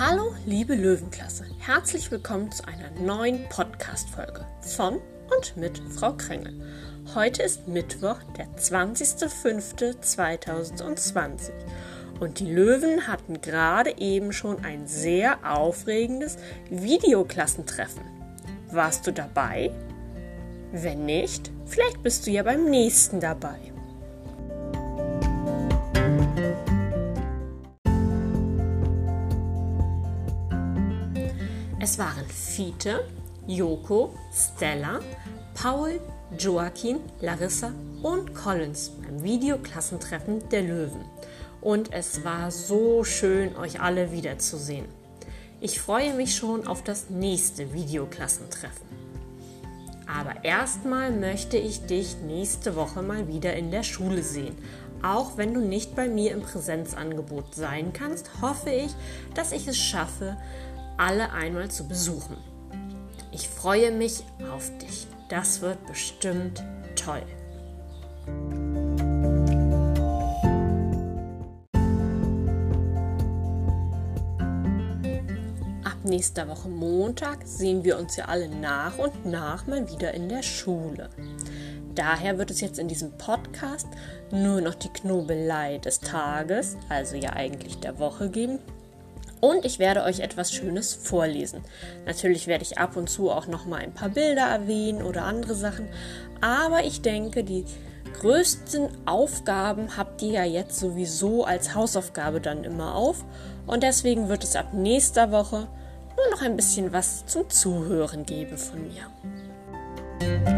Hallo, liebe Löwenklasse. Herzlich willkommen zu einer neuen Podcast-Folge von und mit Frau Krängel. Heute ist Mittwoch, der 20.05.2020 und die Löwen hatten gerade eben schon ein sehr aufregendes Videoklassentreffen. Warst du dabei? Wenn nicht, vielleicht bist du ja beim nächsten dabei. Es waren Fiete, Joko, Stella, Paul, Joaquin, Larissa und Collins beim Videoklassentreffen der Löwen. Und es war so schön, euch alle wiederzusehen. Ich freue mich schon auf das nächste Videoklassentreffen. Aber erstmal möchte ich dich nächste Woche mal wieder in der Schule sehen. Auch wenn du nicht bei mir im Präsenzangebot sein kannst, hoffe ich, dass ich es schaffe, alle einmal zu besuchen. Ich freue mich auf dich. Das wird bestimmt toll. Ab nächster Woche Montag sehen wir uns ja alle nach und nach mal wieder in der Schule. Daher wird es jetzt in diesem Podcast nur noch die Knobelei des Tages, also ja eigentlich der Woche geben, und ich werde euch etwas Schönes vorlesen. Natürlich werde ich ab und zu auch noch mal ein paar Bilder erwähnen oder andere Sachen, aber ich denke, die größten Aufgaben habt ihr ja jetzt sowieso als Hausaufgabe dann immer auf und deswegen wird es ab nächster Woche nur noch ein bisschen was zum Zuhören geben von mir.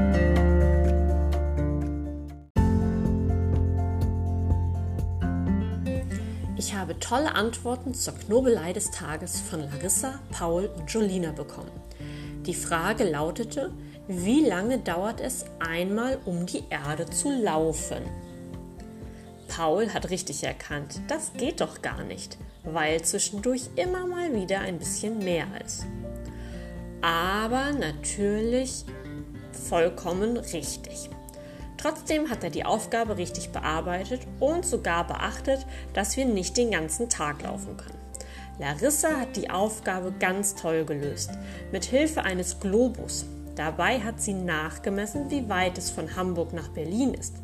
Tolle Antworten zur Knobelei des Tages von Larissa, Paul und Jolina bekommen. Die Frage lautete, wie lange dauert es einmal um die Erde zu laufen? Paul hat richtig erkannt, das geht doch gar nicht, weil zwischendurch immer mal wieder ein bisschen mehr ist. Aber natürlich vollkommen richtig. Trotzdem hat er die Aufgabe richtig bearbeitet und sogar beachtet, dass wir nicht den ganzen Tag laufen können. Larissa hat die Aufgabe ganz toll gelöst, mit Hilfe eines Globus. Dabei hat sie nachgemessen, wie weit es von Hamburg nach Berlin ist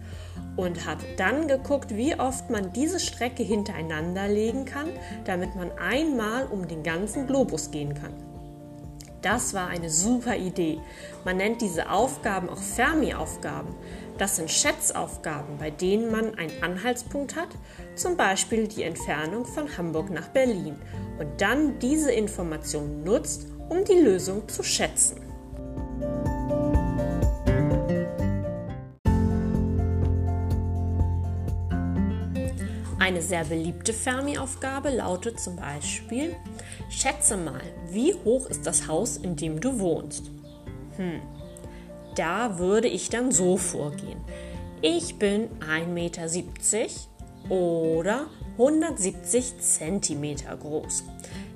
und hat dann geguckt, wie oft man diese Strecke hintereinander legen kann, damit man einmal um den ganzen Globus gehen kann. Das war eine super Idee. Man nennt diese Aufgaben auch Fermi-Aufgaben. Das sind Schätzaufgaben, bei denen man einen Anhaltspunkt hat, zum Beispiel die Entfernung von Hamburg nach Berlin, und dann diese Information nutzt, um die Lösung zu schätzen. Eine sehr beliebte Fermi-Aufgabe lautet zum Beispiel: Schätze mal, wie hoch ist das Haus, in dem du wohnst? Hm, da würde ich dann so vorgehen. Ich bin 1,70 Meter oder 170 cm groß.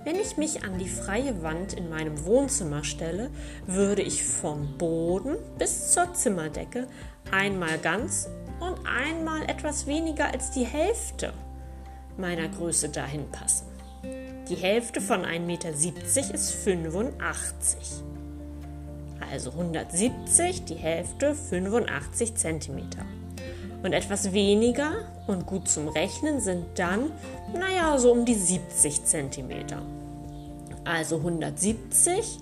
Wenn ich mich an die freie Wand in meinem Wohnzimmer stelle, würde ich vom Boden bis zur Zimmerdecke einmal ganz und einmal etwas weniger als die Hälfte meiner Größe dahin passen. Die Hälfte von 1,70 Meter ist 85. Also 170, die Hälfte 85 cm. Und etwas weniger und gut zum Rechnen sind dann, naja, so um die 70 cm. Also 170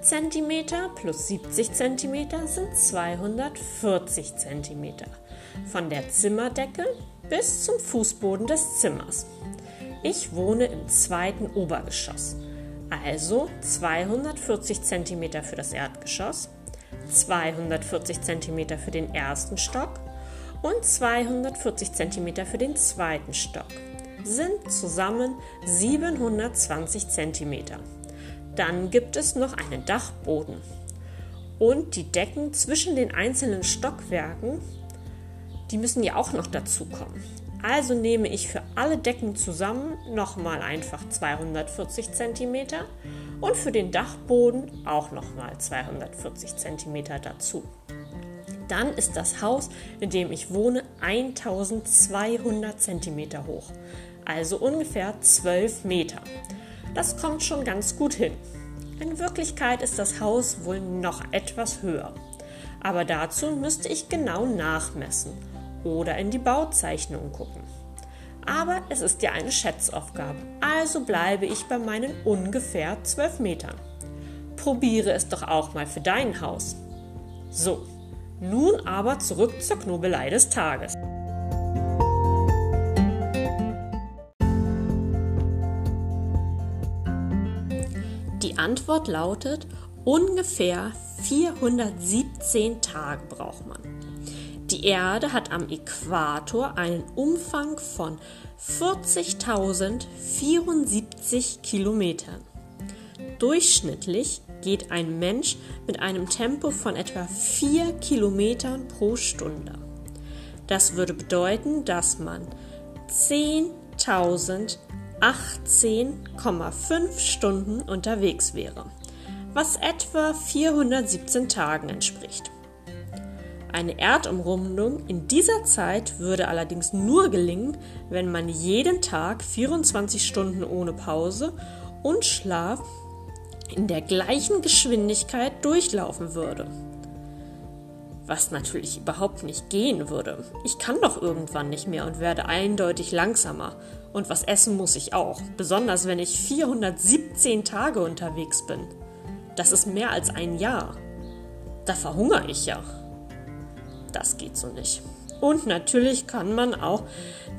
cm plus 70 cm sind 240 cm. Von der Zimmerdecke bis zum Fußboden des Zimmers. Ich wohne im zweiten Obergeschoss. Also 240 cm für das Erdgeschoss, 240 cm für den ersten Stock und 240 cm für den zweiten Stock. Sind zusammen 720 cm. Dann gibt es noch einen Dachboden. Und die Decken zwischen den einzelnen Stockwerken, die müssen ja auch noch dazu kommen. Also nehme ich für alle Decken zusammen nochmal einfach 240 cm und für den Dachboden auch nochmal 240 cm dazu. Dann ist das Haus, in dem ich wohne, 1200 cm hoch, also ungefähr 12 Meter. Das kommt schon ganz gut hin. In Wirklichkeit ist das Haus wohl noch etwas höher. Aber dazu müsste ich genau nachmessen oder in die Bauzeichnung gucken. Aber es ist ja eine Schätzaufgabe, also bleibe ich bei meinen ungefähr 12 Metern. Probiere es doch auch mal für dein Haus. So, nun aber zurück zur Knobelei des Tages. Die Antwort lautet, ungefähr 417 Tage braucht man. Die Erde hat am Äquator einen Umfang von 40.074 Kilometern. Durchschnittlich geht ein Mensch mit einem Tempo von etwa 4 Kilometern pro Stunde. Das würde bedeuten, dass man 10.018,5 Stunden unterwegs wäre, was etwa 417 Tagen entspricht. Eine Erdumrundung in dieser Zeit würde allerdings nur gelingen, wenn man jeden Tag 24 Stunden ohne Pause und Schlaf in der gleichen Geschwindigkeit durchlaufen würde. Was natürlich überhaupt nicht gehen würde. Ich kann doch irgendwann nicht mehr und werde eindeutig langsamer. Und was essen muss ich auch, besonders wenn ich 417 Tage unterwegs bin. Das ist mehr als ein Jahr. Da verhungere ich ja. Das geht so nicht. Und natürlich kann man auch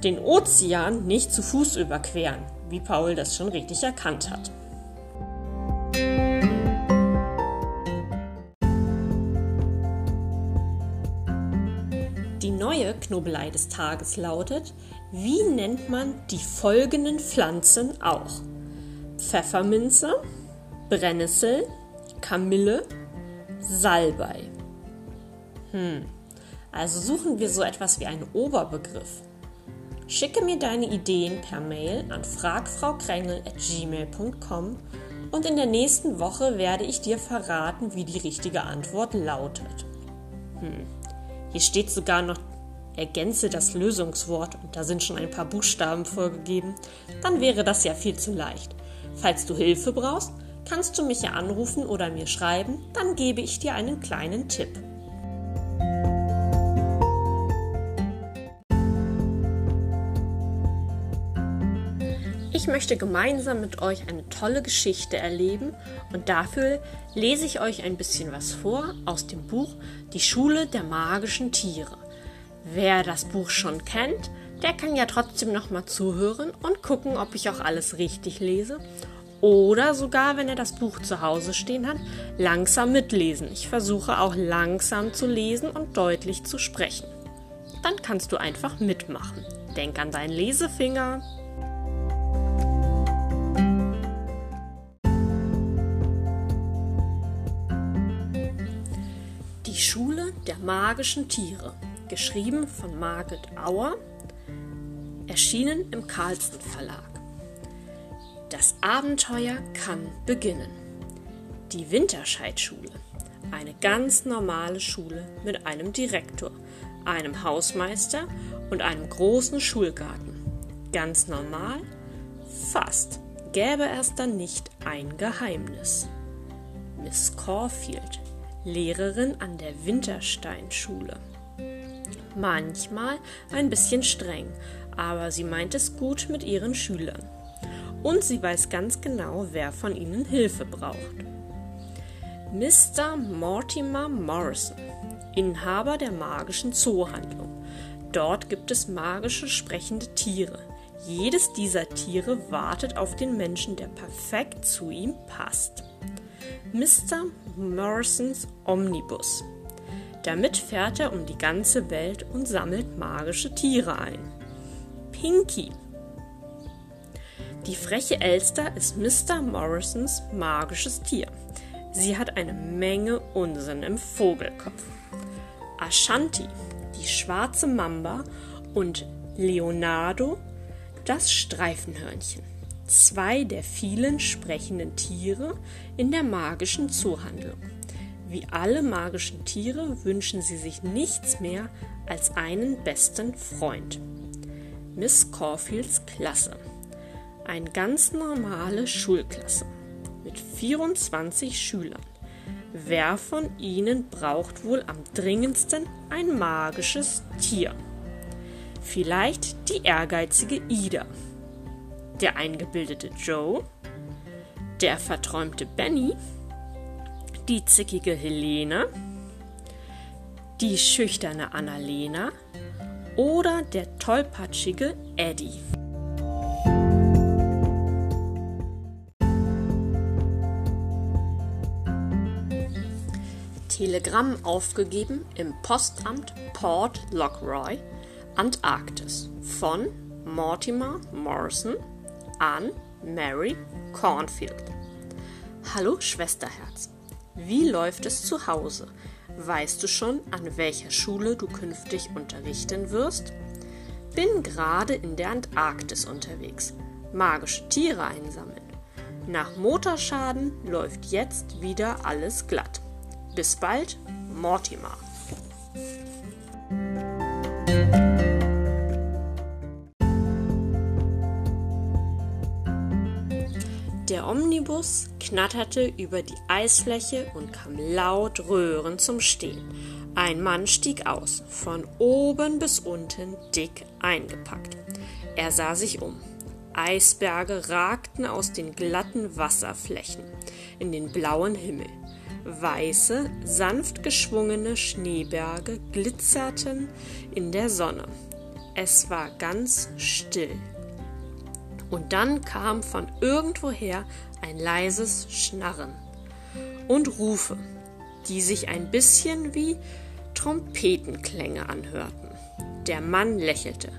den Ozean nicht zu Fuß überqueren, wie Paul das schon richtig erkannt hat. Die neue Knobelei des Tages lautet, wie nennt man die folgenden Pflanzen auch? Pfefferminze, Brennnessel, Kamille, Salbei. Hm, also suchen wir so etwas wie einen Oberbegriff. Schicke mir deine Ideen per Mail an fragfraukrengel.gmail.com und in der nächsten Woche werde ich dir verraten, wie die richtige Antwort lautet. Hm. Hier steht sogar noch ergänze das Lösungswort und da sind schon ein paar Buchstaben vorgegeben. Dann wäre das ja viel zu leicht. Falls du Hilfe brauchst, kannst du mich ja anrufen oder mir schreiben, dann gebe ich dir einen kleinen Tipp. Ich möchte gemeinsam mit euch eine tolle Geschichte erleben und dafür lese ich euch ein bisschen was vor aus dem Buch Die Schule der magischen Tiere. Wer das Buch schon kennt, der kann ja trotzdem noch mal zuhören und gucken, ob ich auch alles richtig lese oder sogar, wenn er das Buch zu Hause stehen hat, langsam mitlesen. Ich versuche auch langsam zu lesen und deutlich zu sprechen. Dann kannst du einfach mitmachen. Denk an deinen Lesefinger. Magischen Tiere, geschrieben von Margit Auer, erschienen im Carlsen Verlag. Das Abenteuer kann beginnen. Die Winterscheidschule, eine ganz normale Schule mit einem Direktor, einem Hausmeister und einem großen Schulgarten. Ganz normal? Fast. Gäbe es dann nicht ein Geheimnis. Miss Caulfield Lehrerin an der Wintersteinschule. Manchmal ein bisschen streng, aber sie meint es gut mit ihren Schülern. Und sie weiß ganz genau, wer von ihnen Hilfe braucht. Mr. Mortimer Morrison, Inhaber der magischen Zoohandlung. Dort gibt es magische sprechende Tiere. Jedes dieser Tiere wartet auf den Menschen, der perfekt zu ihm passt. Mr. Morrisons Omnibus. Damit fährt er um die ganze Welt und sammelt magische Tiere ein. Pinky. Die freche Elster ist Mr. Morrisons magisches Tier. Sie hat eine Menge Unsinn im Vogelkopf. Ashanti, die schwarze Mamba und Leonardo, das Streifenhörnchen zwei der vielen sprechenden Tiere in der magischen Zoohandlung. Wie alle magischen Tiere wünschen sie sich nichts mehr als einen besten Freund. Miss Caulfields Klasse. Eine ganz normale Schulklasse mit 24 Schülern. Wer von ihnen braucht wohl am dringendsten ein magisches Tier? Vielleicht die ehrgeizige Ida, der eingebildete Joe, der verträumte Benny, die zickige Helene, die schüchterne Annalena. Oder der tollpatschige Eddie. Telegramm aufgegeben im Postamt Port Lockroy, Antarktis. Von Mortimer Morrison an Mary Cornfield. Hallo Schwesterherz, wie läuft es zu Hause? Weißt du schon, an welcher Schule du künftig unterrichten wirst? Bin gerade in der Antarktis unterwegs. Magische Tiere einsammeln. Nach Motorschaden läuft jetzt wieder alles glatt. Bis bald, Mortimer. Der Omnibus knatterte über die Eisfläche und kam laut röhrend zum Stehen. Ein Mann stieg aus, von oben bis unten dick eingepackt. Er sah sich um. Eisberge ragten aus den glatten Wasserflächen in den blauen Himmel. Weiße, sanft geschwungene Schneeberge glitzerten in der Sonne. Es war ganz still. Und dann kam von irgendwoher ein leises Schnarren und Rufe, die sich ein bisschen wie Trompetenklänge anhörten. Der Mann lächelte.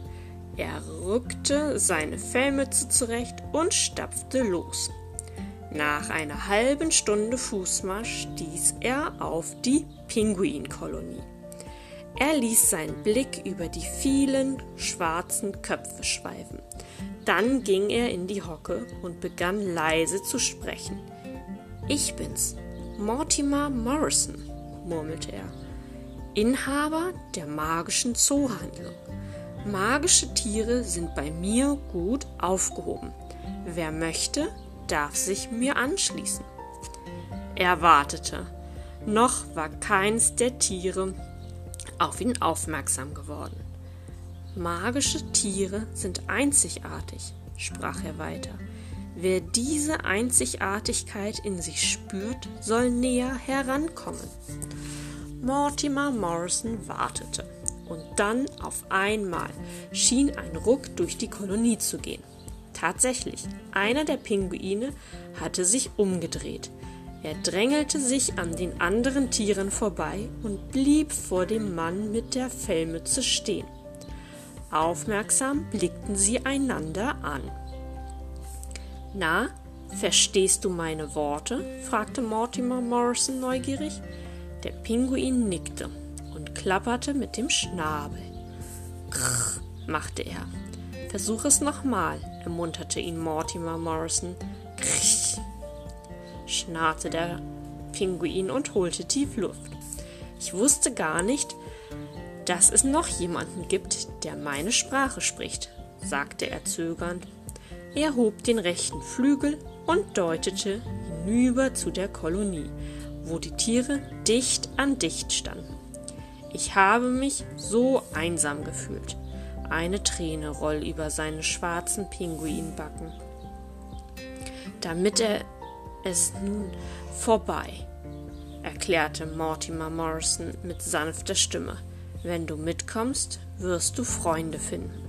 Er rückte seine Fellmütze zurecht und stapfte los. Nach einer halben Stunde Fußmarsch stieß er auf die Pinguinkolonie. Er ließ seinen Blick über die vielen schwarzen Köpfe schweifen. Dann ging er in die Hocke und begann leise zu sprechen. Ich bin's, Mortimer Morrison, murmelte er, Inhaber der magischen Zoohandlung. Magische Tiere sind bei mir gut aufgehoben. Wer möchte, darf sich mir anschließen. Er wartete. Noch war keins der Tiere auf ihn aufmerksam geworden. Magische Tiere sind einzigartig, sprach er weiter. Wer diese Einzigartigkeit in sich spürt, soll näher herankommen. Mortimer Morrison wartete, und dann auf einmal schien ein Ruck durch die Kolonie zu gehen. Tatsächlich, einer der Pinguine hatte sich umgedreht. Er drängelte sich an den anderen Tieren vorbei und blieb vor dem Mann mit der Fellmütze stehen. Aufmerksam blickten sie einander an. Na, verstehst du meine Worte? fragte Mortimer Morrison neugierig. Der Pinguin nickte und klapperte mit dem Schnabel. Krr, machte er. Versuch es nochmal, ermunterte ihn Mortimer Morrison. Krch, schnarrte der Pinguin und holte tief Luft. Ich wusste gar nicht, dass es noch jemanden gibt, der meine Sprache spricht, sagte er zögernd. Er hob den rechten Flügel und deutete hinüber zu der Kolonie, wo die Tiere dicht an dicht standen. Ich habe mich so einsam gefühlt. Eine Träne roll über seine schwarzen Pinguinbacken. Damit er es nun vorbei, erklärte Mortimer Morrison mit sanfter Stimme. Wenn du mitkommst, wirst du Freunde finden.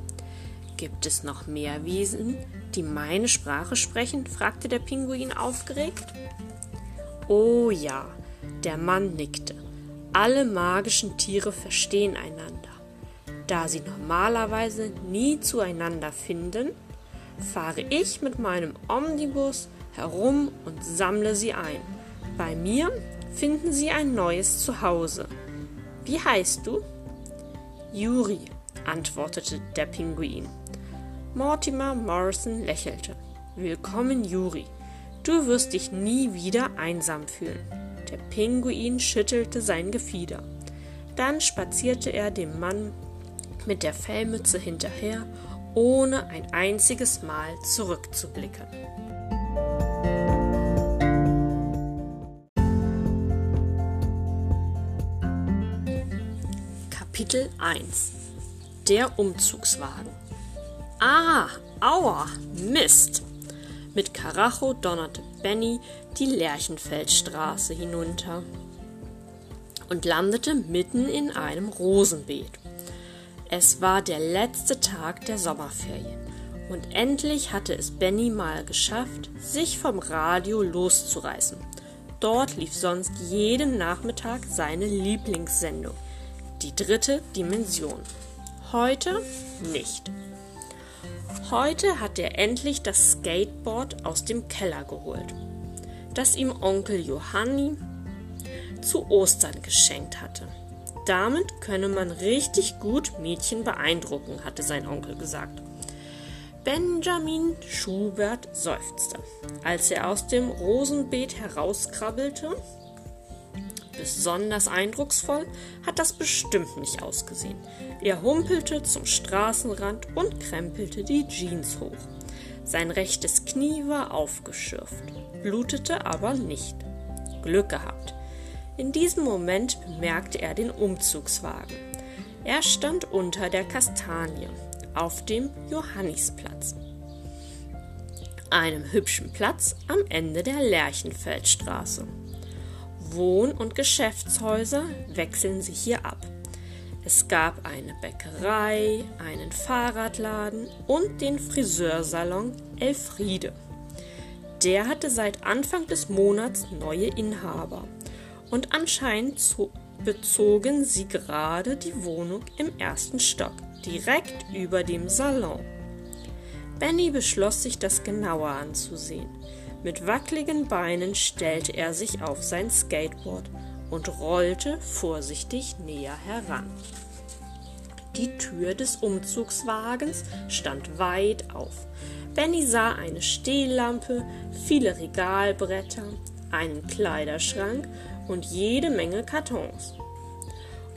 Gibt es noch mehr Wesen, die meine Sprache sprechen? fragte der Pinguin aufgeregt. Oh ja, der Mann nickte. Alle magischen Tiere verstehen einander. Da sie normalerweise nie zueinander finden, fahre ich mit meinem Omnibus herum und sammle sie ein. Bei mir finden sie ein neues Zuhause. Wie heißt du? Juri, antwortete der Pinguin. Mortimer Morrison lächelte. Willkommen, Juri. Du wirst dich nie wieder einsam fühlen. Der Pinguin schüttelte sein Gefieder. Dann spazierte er dem Mann mit der Fellmütze hinterher ohne ein einziges Mal zurückzublicken. Kapitel 1 Der Umzugswagen Ah, aua, Mist! Mit Karacho donnerte Benny die Lerchenfeldstraße hinunter und landete mitten in einem Rosenbeet. Es war der letzte Tag der Sommerferien und endlich hatte es Benny mal geschafft, sich vom Radio loszureißen. Dort lief sonst jeden Nachmittag seine Lieblingssendung, die dritte Dimension. Heute nicht. Heute hat er endlich das Skateboard aus dem Keller geholt, das ihm Onkel Johanni zu Ostern geschenkt hatte. Damit könne man richtig gut Mädchen beeindrucken, hatte sein Onkel gesagt. Benjamin Schubert seufzte, als er aus dem Rosenbeet herauskrabbelte. Besonders eindrucksvoll hat das bestimmt nicht ausgesehen. Er humpelte zum Straßenrand und krempelte die Jeans hoch. Sein rechtes Knie war aufgeschürft, blutete aber nicht. Glück gehabt. In diesem Moment bemerkte er den Umzugswagen. Er stand unter der Kastanie auf dem Johannisplatz, einem hübschen Platz am Ende der Lerchenfeldstraße. Wohn- und Geschäftshäuser wechseln sich hier ab. Es gab eine Bäckerei, einen Fahrradladen und den Friseursalon Elfriede. Der hatte seit Anfang des Monats neue Inhaber und anscheinend bezogen sie gerade die Wohnung im ersten Stock, direkt über dem Salon. Benny beschloss sich das genauer anzusehen. Mit wackeligen Beinen stellte er sich auf sein Skateboard und rollte vorsichtig näher heran. Die Tür des Umzugswagens stand weit auf. Benny sah eine Stehlampe, viele Regalbretter, einen Kleiderschrank und jede Menge Kartons.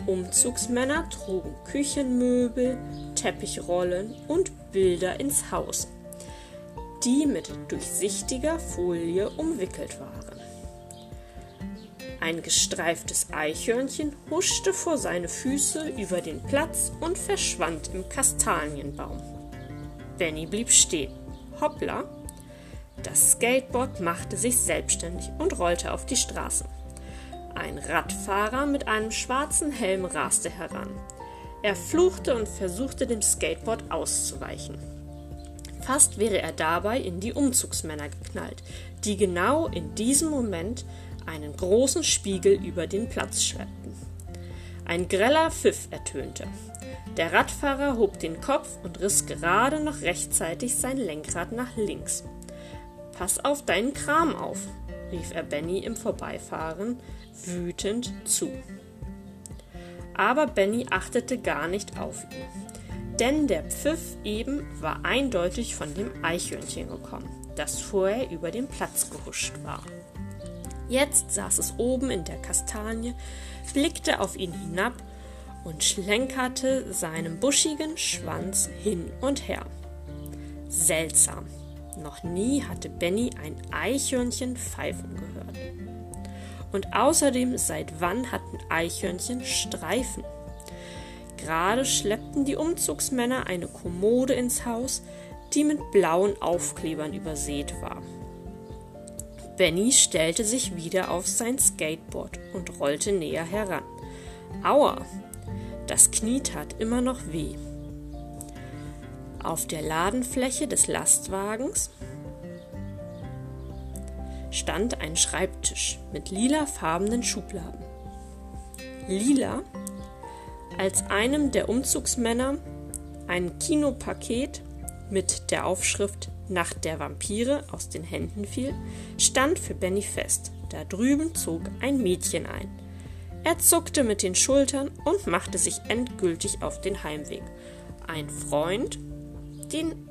Umzugsmänner trugen Küchenmöbel, Teppichrollen und Bilder ins Haus, die mit durchsichtiger Folie umwickelt waren. Ein gestreiftes Eichhörnchen huschte vor seine Füße über den Platz und verschwand im Kastanienbaum. Benny blieb stehen. Hoppla! Das Skateboard machte sich selbstständig und rollte auf die Straße. Ein Radfahrer mit einem schwarzen Helm raste heran. Er fluchte und versuchte dem Skateboard auszuweichen. Fast wäre er dabei in die Umzugsmänner geknallt, die genau in diesem Moment einen großen Spiegel über den Platz schleppten. Ein greller Pfiff ertönte. Der Radfahrer hob den Kopf und riss gerade noch rechtzeitig sein Lenkrad nach links. Pass auf deinen Kram auf, rief er Benny im Vorbeifahren wütend zu. Aber Benny achtete gar nicht auf ihn, denn der Pfiff eben war eindeutig von dem Eichhörnchen gekommen, das vorher über den Platz gehuscht war. Jetzt saß es oben in der Kastanie, blickte auf ihn hinab und schlenkerte seinen buschigen Schwanz hin und her. Seltsam. Noch nie hatte Benny ein Eichhörnchen pfeifen gehört. Und außerdem, seit wann hatten Eichhörnchen Streifen? Gerade schleppten die Umzugsmänner eine Kommode ins Haus, die mit blauen Aufklebern übersät war. Benny stellte sich wieder auf sein Skateboard und rollte näher heran. Aua! Das Knie tat immer noch weh. Auf der Ladenfläche des Lastwagens stand ein Schreibtisch mit lilafarbenen Schubladen. Lila, als einem der Umzugsmänner ein Kinopaket mit der Aufschrift Nacht der Vampire aus den Händen fiel, stand für Benny fest. Da drüben zog ein Mädchen ein. Er zuckte mit den Schultern und machte sich endgültig auf den Heimweg. Ein Freund, den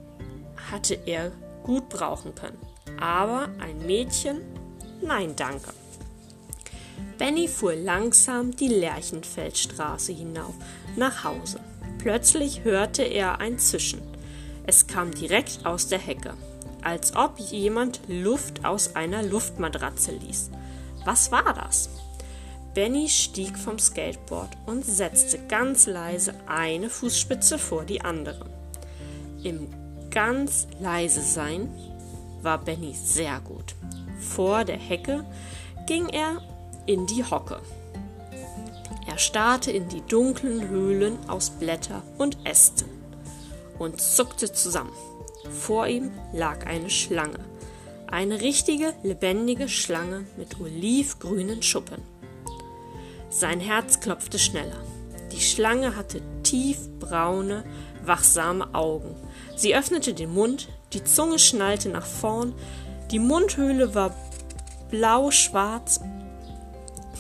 hatte er gut brauchen können. Aber ein Mädchen? Nein, danke. Benny fuhr langsam die Lerchenfeldstraße hinauf, nach Hause. Plötzlich hörte er ein Zischen. Es kam direkt aus der Hecke, als ob jemand Luft aus einer Luftmatratze ließ. Was war das? Benny stieg vom Skateboard und setzte ganz leise eine Fußspitze vor die andere. Im ganz leise sein war Benny sehr gut. Vor der Hecke ging er in die Hocke. Er starrte in die dunklen Höhlen aus Blätter und Ästen und zuckte zusammen. Vor ihm lag eine Schlange, eine richtige, lebendige Schlange mit olivgrünen Schuppen. Sein Herz klopfte schneller. Die Schlange hatte tiefbraune, wachsame Augen. Sie öffnete den Mund, die Zunge schnallte nach vorn, die Mundhöhle war blau-schwarz.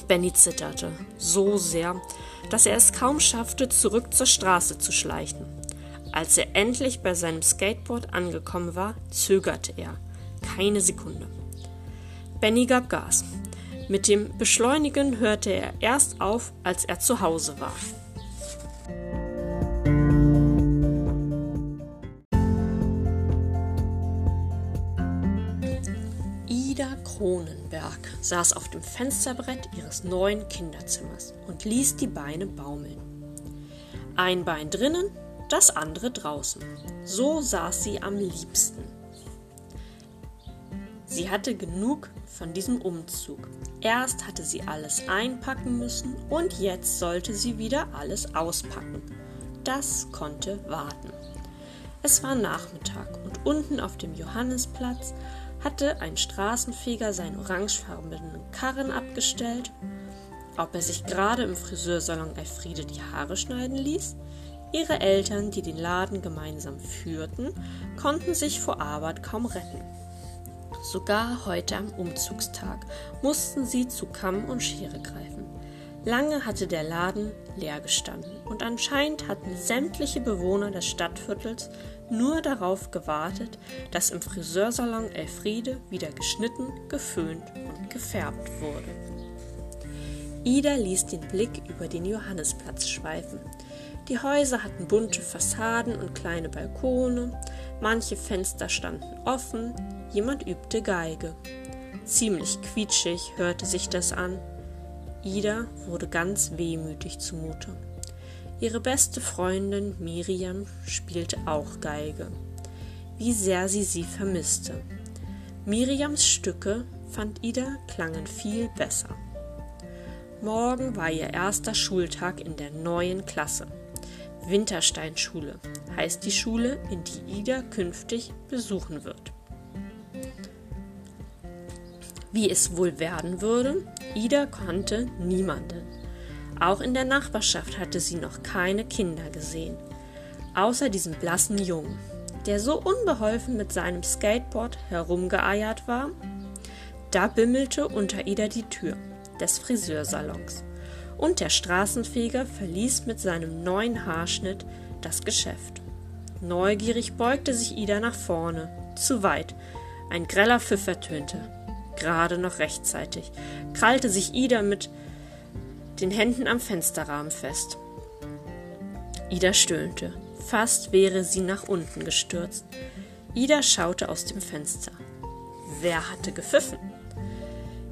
Benny zitterte so sehr, dass er es kaum schaffte, zurück zur Straße zu schleichen. Als er endlich bei seinem Skateboard angekommen war, zögerte er. Keine Sekunde. Benny gab Gas. Mit dem Beschleunigen hörte er erst auf, als er zu Hause war. Ida Kronenberg saß auf dem Fensterbrett ihres neuen Kinderzimmers und ließ die Beine baumeln. Ein Bein drinnen, das andere draußen. So saß sie am liebsten. Sie hatte genug von diesem Umzug. Erst hatte sie alles einpacken müssen und jetzt sollte sie wieder alles auspacken. Das konnte warten. Es war Nachmittag und unten auf dem Johannesplatz hatte ein Straßenfeger seinen orangefarbenen Karren abgestellt. Ob er sich gerade im Friseursalon Elfriede die Haare schneiden ließ? Ihre Eltern, die den Laden gemeinsam führten, konnten sich vor Arbeit kaum retten. Sogar heute am Umzugstag mussten sie zu Kamm und Schere greifen. Lange hatte der Laden leer gestanden und anscheinend hatten sämtliche Bewohner des Stadtviertels nur darauf gewartet, dass im Friseursalon Elfriede wieder geschnitten, geföhnt und gefärbt wurde. Ida ließ den Blick über den Johannisplatz schweifen. Die Häuser hatten bunte Fassaden und kleine Balkone, manche Fenster standen offen, jemand übte Geige. Ziemlich quietschig hörte sich das an. Ida wurde ganz wehmütig zumute. Ihre beste Freundin Miriam spielte auch Geige. Wie sehr sie sie vermisste. Miriams Stücke, fand Ida, klangen viel besser. Morgen war ihr erster Schultag in der neuen Klasse. Wintersteinschule heißt die Schule, in die Ida künftig besuchen wird. Wie es wohl werden würde, Ida kannte niemanden. Auch in der Nachbarschaft hatte sie noch keine Kinder gesehen, außer diesem blassen Jungen, der so unbeholfen mit seinem Skateboard herumgeeiert war. Da bimmelte unter Ida die Tür des Friseursalons und der Straßenfeger verließ mit seinem neuen Haarschnitt das Geschäft. Neugierig beugte sich Ida nach vorne. Zu weit. Ein greller Pfiff ertönte. Gerade noch rechtzeitig. Krallte sich Ida mit den Händen am Fensterrahmen fest. Ida stöhnte. Fast wäre sie nach unten gestürzt. Ida schaute aus dem Fenster. Wer hatte gepfiffen?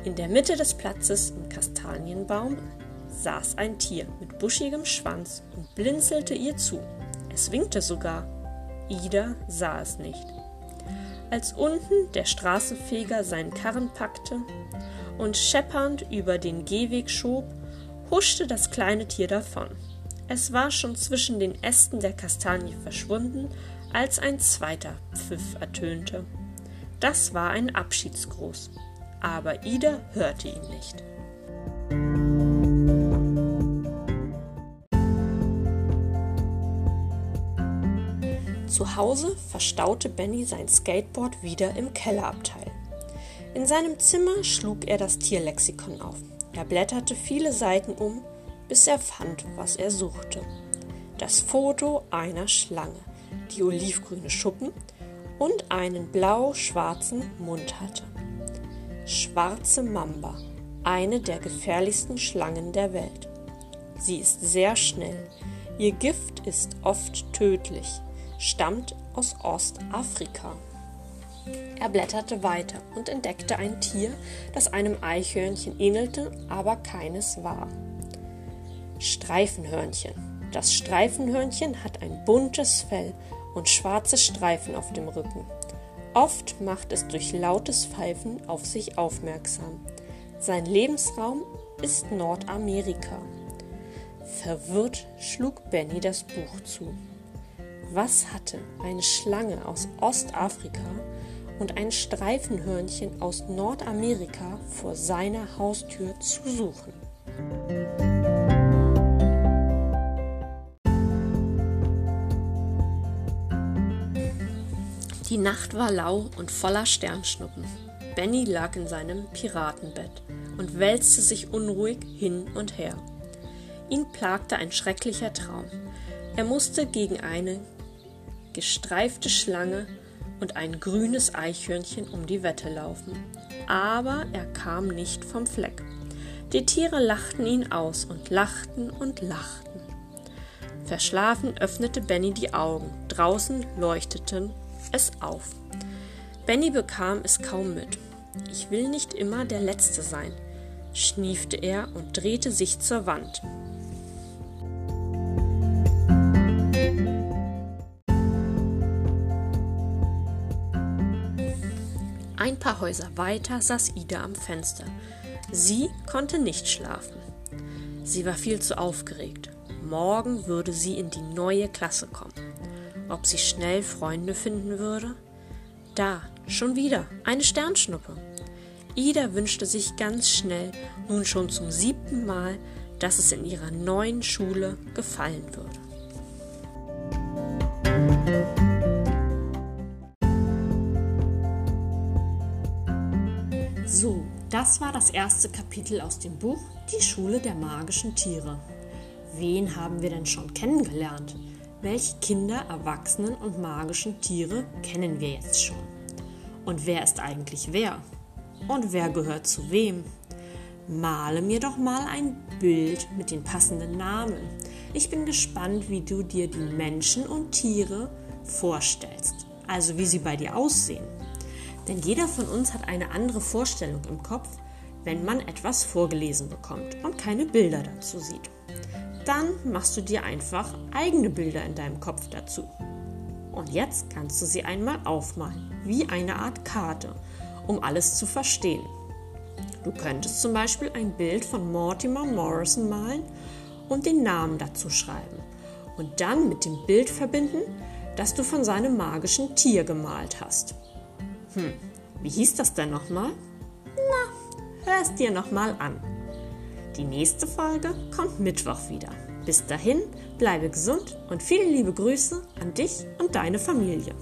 In der Mitte des Platzes im Kastanienbaum saß ein Tier mit buschigem Schwanz und blinzelte ihr zu. Es winkte sogar. Ida sah es nicht. Als unten der Straßenfeger seinen Karren packte und scheppernd über den Gehweg schob, huschte das kleine Tier davon. Es war schon zwischen den Ästen der Kastanie verschwunden, als ein zweiter Pfiff ertönte. Das war ein Abschiedsgruß, aber Ida hörte ihn nicht. Zu Hause verstaute Benny sein Skateboard wieder im Kellerabteil. In seinem Zimmer schlug er das Tierlexikon auf. Er blätterte viele Seiten um, bis er fand, was er suchte. Das Foto einer Schlange, die olivgrüne Schuppen und einen blau-schwarzen Mund hatte. Schwarze Mamba, eine der gefährlichsten Schlangen der Welt. Sie ist sehr schnell. Ihr Gift ist oft tödlich. Stammt aus Ostafrika. Er blätterte weiter und entdeckte ein Tier, das einem Eichhörnchen ähnelte, aber keines war. Streifenhörnchen. Das Streifenhörnchen hat ein buntes Fell und schwarze Streifen auf dem Rücken. Oft macht es durch lautes Pfeifen auf sich aufmerksam. Sein Lebensraum ist Nordamerika. Verwirrt schlug Benny das Buch zu. Was hatte eine Schlange aus Ostafrika und ein Streifenhörnchen aus Nordamerika vor seiner Haustür zu suchen? Die Nacht war lau und voller Sternschnuppen. Benny lag in seinem Piratenbett und wälzte sich unruhig hin und her. Ihn plagte ein schrecklicher Traum. Er musste gegen eine gestreifte Schlange und ein grünes Eichhörnchen um die Wette laufen. Aber er kam nicht vom Fleck. Die Tiere lachten ihn aus und lachten und lachten. Verschlafen öffnete Benny die Augen. Draußen leuchteten es auf. Benny bekam es kaum mit. Ich will nicht immer der Letzte sein, schniefte er und drehte sich zur Wand. Ein paar Häuser weiter saß Ida am Fenster. Sie konnte nicht schlafen. Sie war viel zu aufgeregt. Morgen würde sie in die neue Klasse kommen. Ob sie schnell Freunde finden würde? Da, schon wieder, eine Sternschnuppe. Ida wünschte sich ganz schnell, nun schon zum siebten Mal, dass es in ihrer neuen Schule gefallen würde. Das war das erste Kapitel aus dem Buch Die Schule der magischen Tiere. Wen haben wir denn schon kennengelernt? Welche Kinder, Erwachsenen und magischen Tiere kennen wir jetzt schon? Und wer ist eigentlich wer? Und wer gehört zu wem? Male mir doch mal ein Bild mit den passenden Namen. Ich bin gespannt, wie du dir die Menschen und Tiere vorstellst, also wie sie bei dir aussehen. Denn jeder von uns hat eine andere Vorstellung im Kopf, wenn man etwas vorgelesen bekommt und keine Bilder dazu sieht. Dann machst du dir einfach eigene Bilder in deinem Kopf dazu. Und jetzt kannst du sie einmal aufmalen, wie eine Art Karte, um alles zu verstehen. Du könntest zum Beispiel ein Bild von Mortimer Morrison malen und den Namen dazu schreiben und dann mit dem Bild verbinden, das du von seinem magischen Tier gemalt hast. Hm, wie hieß das denn nochmal? Na, hör es dir nochmal an. Die nächste Folge kommt Mittwoch wieder. Bis dahin, bleibe gesund und viele liebe Grüße an dich und deine Familie.